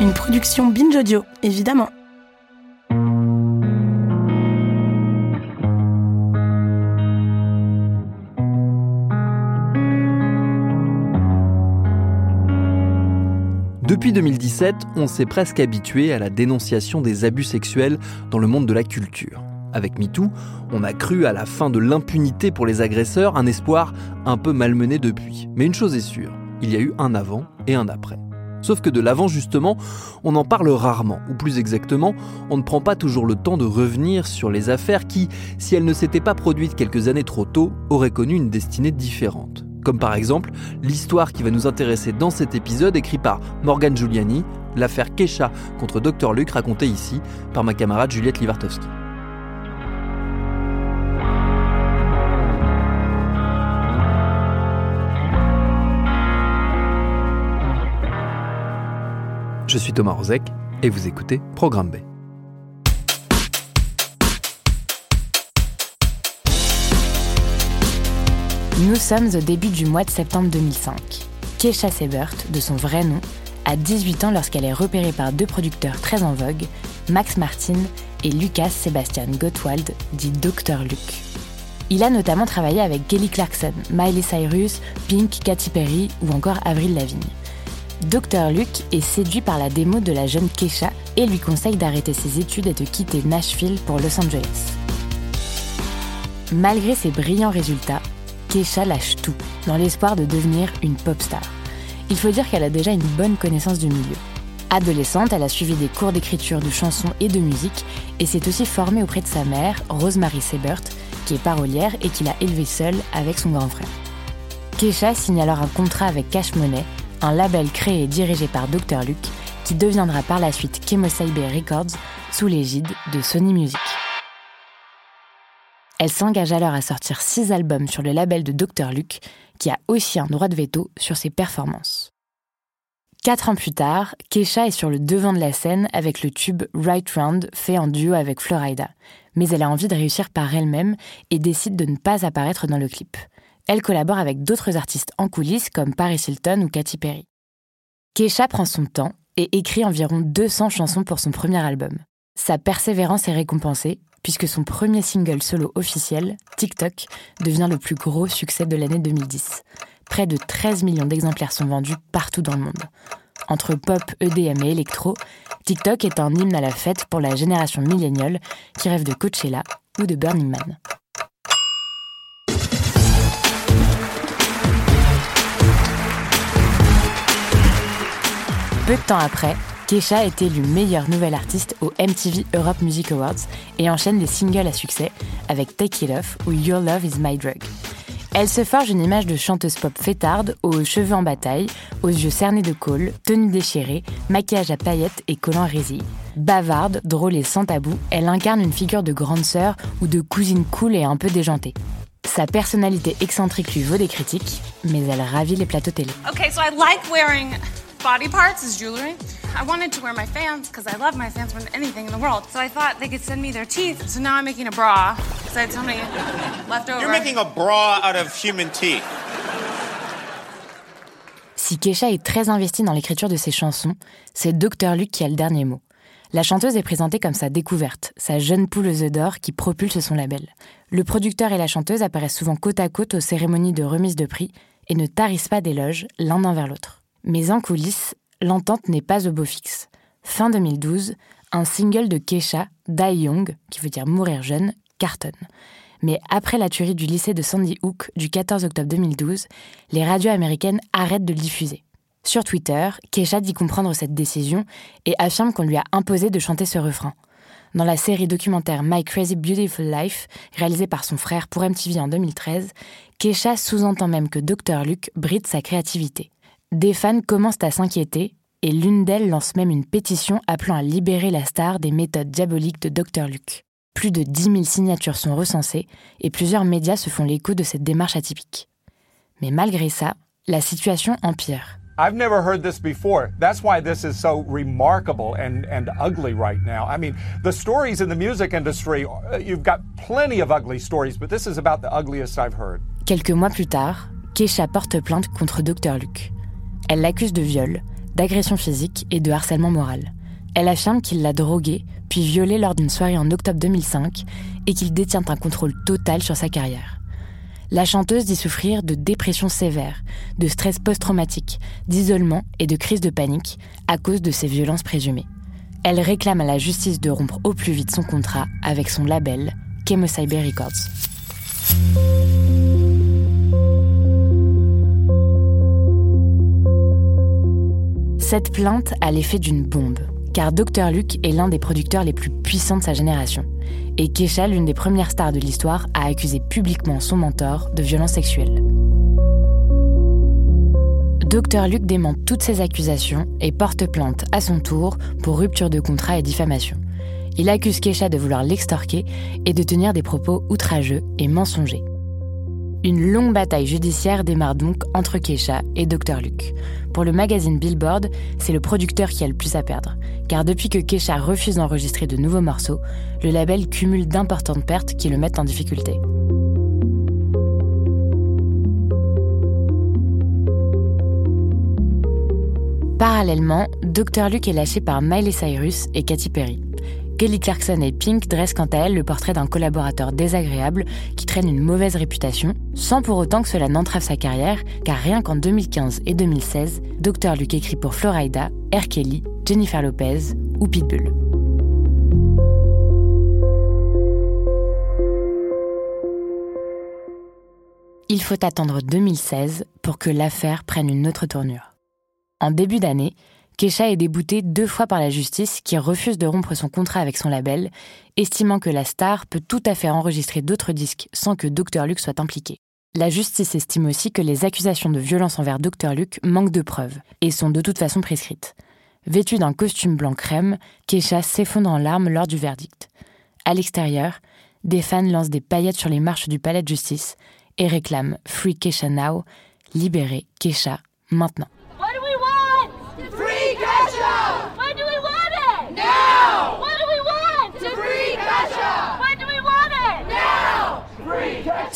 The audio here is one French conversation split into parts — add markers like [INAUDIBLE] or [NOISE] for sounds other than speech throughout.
Une production Binge Audio, évidemment. Depuis 2017, on s'est presque habitué à la dénonciation des abus sexuels dans le monde de la culture. Avec MeToo, on a cru à la fin de l'impunité pour les agresseurs, un espoir un peu malmené depuis. Mais une chose est sûre, il y a eu un avant et un après. Sauf que de l'avant, justement, on en parle rarement, ou plus exactement, on ne prend pas toujours le temps de revenir sur les affaires qui, si elles ne s'étaient pas produites quelques années trop tôt, auraient connu une destinée différente. Comme par exemple l'histoire qui va nous intéresser dans cet épisode écrit par Morgan Giuliani, l'affaire Kesha contre Dr Luc racontée ici par ma camarade Juliette Livartowski. Je suis Thomas Rozek et vous écoutez Programme B. Nous sommes au début du mois de septembre 2005. Keisha Sebert, de son vrai nom, a 18 ans lorsqu'elle est repérée par deux producteurs très en vogue, Max Martin et Lucas Sebastian Gottwald, dit Dr Luke. Il a notamment travaillé avec Kelly Clarkson, Miley Cyrus, Pink, Katy Perry ou encore Avril Lavigne. Dr Luke est séduit par la démo de la jeune Keisha et lui conseille d'arrêter ses études et de quitter Nashville pour Los Angeles. Malgré ses brillants résultats, Keisha lâche tout, dans l'espoir de devenir une pop star. Il faut dire qu'elle a déjà une bonne connaissance du milieu. Adolescente, elle a suivi des cours d'écriture de chansons et de musique et s'est aussi formée auprès de sa mère, Rosemary Sebert, qui est parolière et qui l'a élevée seule avec son grand frère. Keisha signe alors un contrat avec Cash Money, un label créé et dirigé par Dr Luke, qui deviendra par la suite Kemosabe Records sous l'égide de Sony Music. Elle s'engage alors à sortir six albums sur le label de Dr Luke, qui a aussi un droit de veto sur ses performances. Quatre ans plus tard, Keisha est sur le devant de la scène avec le tube Right Round fait en duo avec Florida, mais elle a envie de réussir par elle-même et décide de ne pas apparaître dans le clip. Elle collabore avec d'autres artistes en coulisses comme Paris Hilton ou Katy Perry. Keisha prend son temps et écrit environ 200 chansons pour son premier album. Sa persévérance est récompensée puisque son premier single solo officiel, TikTok, devient le plus gros succès de l'année 2010. Près de 13 millions d'exemplaires sont vendus partout dans le monde. Entre pop, EDM et électro, TikTok est un hymne à la fête pour la génération milléniale qui rêve de Coachella ou de Burning Man. Peu de temps après, Kesha est élue meilleure nouvelle artiste au MTV Europe Music Awards et enchaîne des singles à succès avec Take It Off ou Your Love Is My Drug. Elle se forge une image de chanteuse pop fêtarde, aux cheveux en bataille, aux yeux cernés de colle, tenue déchirée, maquillage à paillettes et collant résille. Bavarde, drôle et sans tabou, elle incarne une figure de grande sœur ou de cousine cool et un peu déjantée. Sa personnalité excentrique lui vaut des critiques, mais elle ravit les plateaux télé. Okay, so I like wearing body parts as jewelry. I wanted to wear my fans because I love my fans more than anything in the world. So I thought they could send me their teeth. So now I'm making a bra because I had so many left over. You're making a bra out of human teeth. Si Kesha est très investie dans l'écriture de ses chansons, c'est Dr Luke qui a le dernier mot. La chanteuse est présentée comme sa découverte, sa jeune poule aux œufs d'or qui propulse son label. Le producteur et la chanteuse apparaissent souvent côte à côte aux cérémonies de remise de prix et ne tarissent pas d'éloges l'un envers l'autre. Mais en coulisses, l'entente n'est pas au beau fixe. Fin 2012, un single de Kesha, Die Young, qui veut dire mourir jeune, cartonne. Mais après la tuerie du lycée de Sandy Hook du 14 octobre 2012, les radios américaines arrêtent de le diffuser. Sur Twitter, Kesha dit comprendre cette décision et affirme qu'on lui a imposé de chanter ce refrain. Dans la série documentaire My Crazy Beautiful Life, réalisée par son frère pour MTV en 2013, Kesha sous-entend même que Dr. Luke bride sa créativité. Des fans commencent à s'inquiéter et l'une d'elles lance même une pétition appelant à libérer la star des méthodes diaboliques de Dr. Luke. Plus de 10 000 signatures sont recensées et plusieurs médias se font l'écho de cette démarche atypique. Mais malgré ça, la situation empire. I've never heard this before. That's why this is so remarkable and, and ugly right now. I mean, the stories in the music industry, uh, you've got plenty of ugly stories, but this is about the ugliest I've heard. Quelques mois plus tard, Keisha porte plainte contre Dr. Luke. Elle l'accuse de viol, d'agression physique et de harcèlement moral. Elle affirme qu'il l'a drogué, puis violé lors d'une soirée en octobre 2005 et qu'il détient un contrôle total sur sa carrière. La chanteuse dit souffrir de dépression sévère, de stress post-traumatique, d'isolement et de crise de panique à cause de ces violences présumées. Elle réclame à la justice de rompre au plus vite son contrat avec son label, Cyber Records. Cette plainte a l'effet d'une bombe car Dr. Luke est l'un des producteurs les plus puissants de sa génération. Et Kesha, l'une des premières stars de l'histoire, a accusé publiquement son mentor de violences sexuelles. Dr. Luke dément toutes ces accusations et porte plainte à son tour pour rupture de contrat et diffamation. Il accuse Kesha de vouloir l'extorquer et de tenir des propos outrageux et mensongers. Une longue bataille judiciaire démarre donc entre Kesha et Dr. Luke. Pour le magazine Billboard, c'est le producteur qui a le plus à perdre, car depuis que Kesha refuse d'enregistrer de nouveaux morceaux, le label cumule d'importantes pertes qui le mettent en difficulté. Parallèlement, Dr. Luke est lâché par Miley Cyrus et Katy Perry. Kelly Clarkson et Pink dressent quant à elles le portrait d'un collaborateur désagréable qui traîne une mauvaise réputation, sans pour autant que cela n'entrave sa carrière, car rien qu'en 2015 et 2016, Dr. Luke écrit pour Florida, R. Kelly, Jennifer Lopez ou Pitbull. Il faut attendre 2016 pour que l'affaire prenne une autre tournure. En début d'année, Kesha est déboutée deux fois par la justice qui refuse de rompre son contrat avec son label, estimant que la star peut tout à fait enregistrer d'autres disques sans que Dr. Luke soit impliqué. La justice estime aussi que les accusations de violence envers Dr. Luke manquent de preuves et sont de toute façon prescrites. Vêtue d'un costume blanc crème, Kesha s'effondre en larmes lors du verdict. À l'extérieur, des fans lancent des paillettes sur les marches du palais de justice et réclament Free Kesha Now, libérez Kesha maintenant.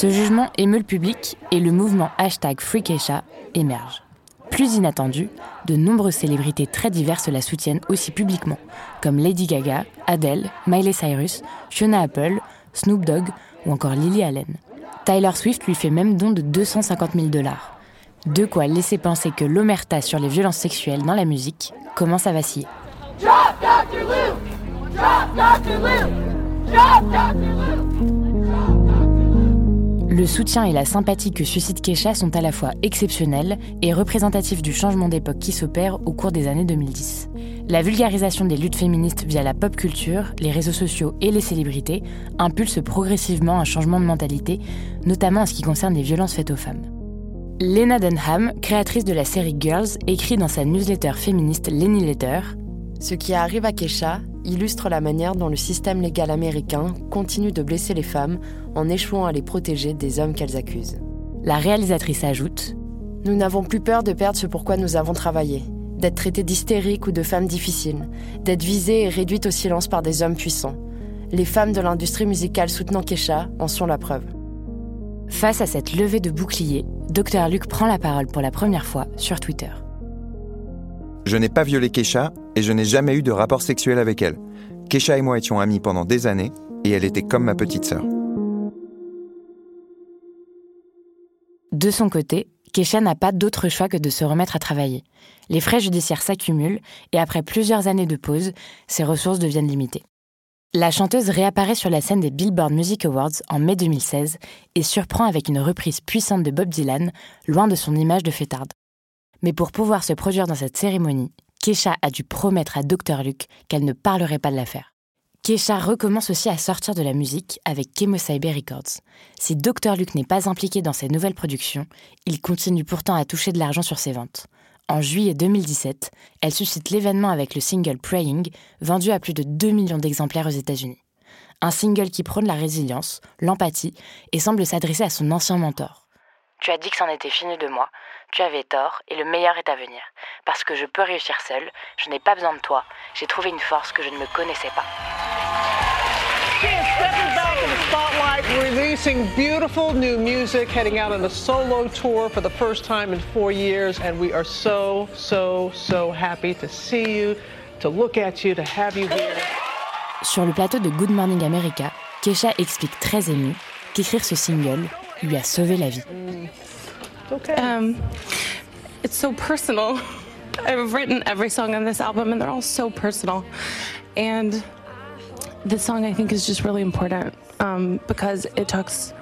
Ce jugement émeut le public et le mouvement hashtag FreeKesha émerge. Plus inattendu, de nombreuses célébrités très diverses la soutiennent aussi publiquement, comme Lady Gaga, Adele, Miley Cyrus, Fiona Apple, Snoop Dogg ou encore Lily Allen. Tyler Swift lui fait même don de 250 000 dollars. De quoi laisser penser que l'omerta sur les violences sexuelles dans la musique commence à vaciller. Dr. Luke! Drop Dr. Luke! Drop Dr. Le soutien et la sympathie que suscite Kesha sont à la fois exceptionnels et représentatifs du changement d'époque qui s'opère au cours des années 2010. La vulgarisation des luttes féministes via la pop culture, les réseaux sociaux et les célébrités impulse progressivement un changement de mentalité, notamment en ce qui concerne les violences faites aux femmes. Lena Dunham, créatrice de la série Girls, écrit dans sa newsletter féministe Lenny Letter Ce qui arrive à Kesha illustre la manière dont le système légal américain continue de blesser les femmes en échouant à les protéger des hommes qu'elles accusent. La réalisatrice ajoute Nous n'avons plus peur de perdre ce pourquoi nous avons travaillé, d'être traitées d'hystériques ou de femmes difficiles, d'être visées et réduites au silence par des hommes puissants. Les femmes de l'industrie musicale soutenant Kesha en sont la preuve. Face à cette levée de bouclier, Dr Luc prend la parole pour la première fois sur Twitter. Je n'ai pas violé Kesha et je n'ai jamais eu de rapport sexuel avec elle. Kesha et moi étions amis pendant des années et elle était comme ma petite sœur. De son côté, Kesha n'a pas d'autre choix que de se remettre à travailler. Les frais judiciaires s'accumulent et après plusieurs années de pause, ses ressources deviennent limitées. La chanteuse réapparaît sur la scène des Billboard Music Awards en mai 2016 et surprend avec une reprise puissante de Bob Dylan, loin de son image de fêtarde. Mais pour pouvoir se produire dans cette cérémonie, Kesha a dû promettre à Dr. Luke qu'elle ne parlerait pas de l'affaire. Kesha recommence aussi à sortir de la musique avec Cyber Records. Si Dr. Luke n'est pas impliqué dans ses nouvelles productions, il continue pourtant à toucher de l'argent sur ses ventes. En juillet 2017, elle suscite l'événement avec le single Praying, vendu à plus de 2 millions d'exemplaires aux États-Unis. Un single qui prône la résilience, l'empathie et semble s'adresser à son ancien mentor. Tu as dit que c'en était fini de moi, tu avais tort et le meilleur est à venir. Parce que je peux réussir seul, je n'ai pas besoin de toi, j'ai trouvé une force que je ne me connaissais pas. She is stepping back in the spotlight, releasing beautiful new music, heading out on a solo tour for the first time in four years, and we are so, so, so happy to see you, to look at you, to have you here. Sur le plateau de Good Morning America, Kesha explique très émue qu'écrire ce single lui a sauvé la vie. Okay. Um, it's so personal. [LAUGHS] I've written every song on this album, and they're all so personal. And this song, I think, is just really important um, because it talks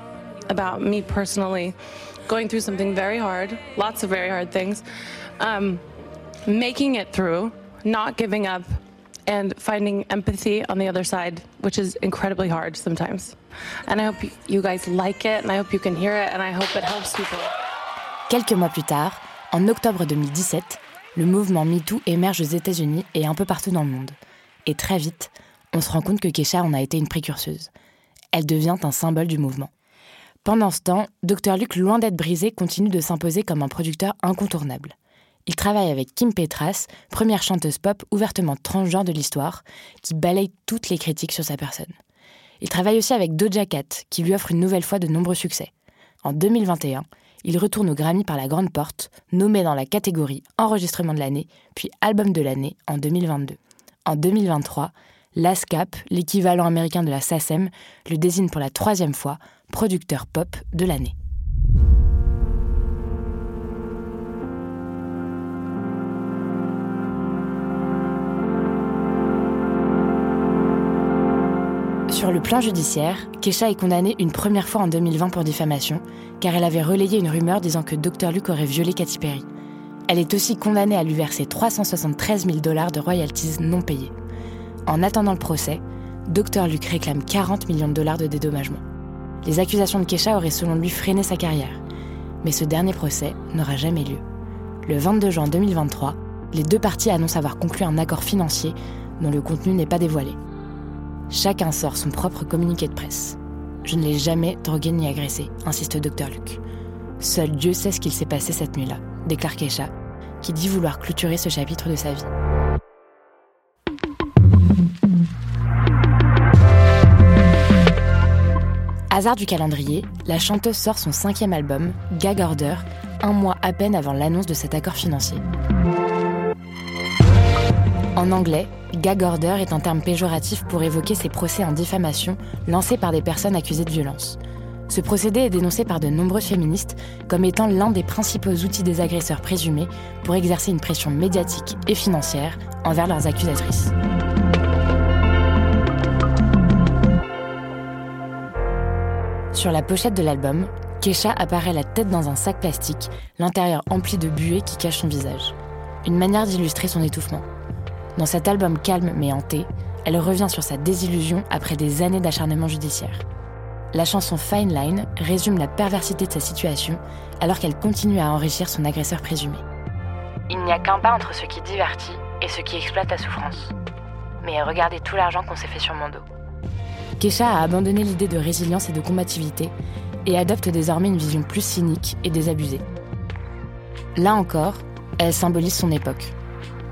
about me personally going through something very hard, lots of very hard things, um, making it through, not giving up, and finding empathy on the other side, which is incredibly hard sometimes. And I hope you guys like it, and I hope you can hear it, and I hope it helps people. Quelques mois plus tard, en octobre 2017, le mouvement MeToo émerge aux États-Unis et un peu partout dans le monde. Et très vite, on se rend compte que Kesha en a été une précurseuse. Elle devient un symbole du mouvement. Pendant ce temps, Dr. Luke, loin d'être brisé, continue de s'imposer comme un producteur incontournable. Il travaille avec Kim Petras, première chanteuse pop ouvertement transgenre de l'histoire, qui balaye toutes les critiques sur sa personne. Il travaille aussi avec Doja Cat, qui lui offre une nouvelle fois de nombreux succès. En 2021, il retourne au Grammy par la grande porte, nommé dans la catégorie Enregistrement de l'année, puis Album de l'année en 2022. En 2023, l'ASCAP, l'équivalent américain de la SACEM, le désigne pour la troisième fois producteur pop de l'année. Sur le plan judiciaire, Kesha est condamnée une première fois en 2020 pour diffamation, car elle avait relayé une rumeur disant que Dr. Luke aurait violé Katy Perry. Elle est aussi condamnée à lui verser 373 000 dollars de royalties non payés. En attendant le procès, Dr. Luke réclame 40 millions de dollars de dédommagement. Les accusations de Kesha auraient selon lui freiné sa carrière. Mais ce dernier procès n'aura jamais lieu. Le 22 juin 2023, les deux parties annoncent avoir conclu un accord financier dont le contenu n'est pas dévoilé. Chacun sort son propre communiqué de presse. Je ne l'ai jamais drogué ni agressé, insiste Dr. Luke. Seul Dieu sait ce qu'il s'est passé cette nuit-là, déclare Kesha, qui dit vouloir clôturer ce chapitre de sa vie. Hasard du calendrier, la chanteuse sort son cinquième album, Gag Order, un mois à peine avant l'annonce de cet accord financier. En anglais, gag order est un terme péjoratif pour évoquer ces procès en diffamation lancés par des personnes accusées de violence. Ce procédé est dénoncé par de nombreuses féministes comme étant l'un des principaux outils des agresseurs présumés pour exercer une pression médiatique et financière envers leurs accusatrices. Sur la pochette de l'album, Kesha apparaît la tête dans un sac plastique, l'intérieur empli de buée qui cache son visage. Une manière d'illustrer son étouffement. Dans cet album calme mais hanté, elle revient sur sa désillusion après des années d'acharnement judiciaire. La chanson Fine Line résume la perversité de sa situation alors qu'elle continue à enrichir son agresseur présumé. Il n'y a qu'un pas entre ce qui divertit et ce qui exploite la souffrance. Mais regardez tout l'argent qu'on s'est fait sur mon dos. Kesha a abandonné l'idée de résilience et de combativité et adopte désormais une vision plus cynique et désabusée. Là encore, elle symbolise son époque.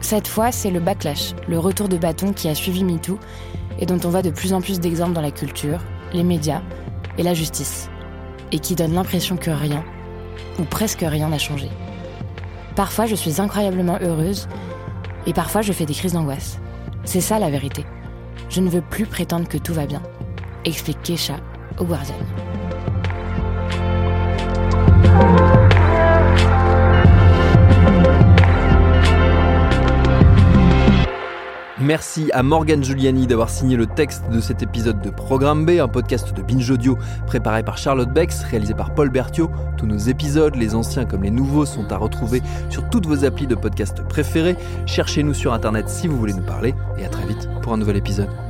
Cette fois, c'est le backlash, le retour de bâton qui a suivi MeToo et dont on voit de plus en plus d'exemples dans la culture, les médias et la justice, et qui donne l'impression que rien, ou presque rien n'a changé. Parfois, je suis incroyablement heureuse, et parfois, je fais des crises d'angoisse. C'est ça la vérité. Je ne veux plus prétendre que tout va bien, explique Kesha au Guardian. Merci à Morgan Giuliani d'avoir signé le texte de cet épisode de Programme B, un podcast de Binge Audio préparé par Charlotte Bex, réalisé par Paul Berthiaud. Tous nos épisodes, les anciens comme les nouveaux, sont à retrouver sur toutes vos applis de podcast préférés. Cherchez-nous sur internet si vous voulez nous parler et à très vite pour un nouvel épisode.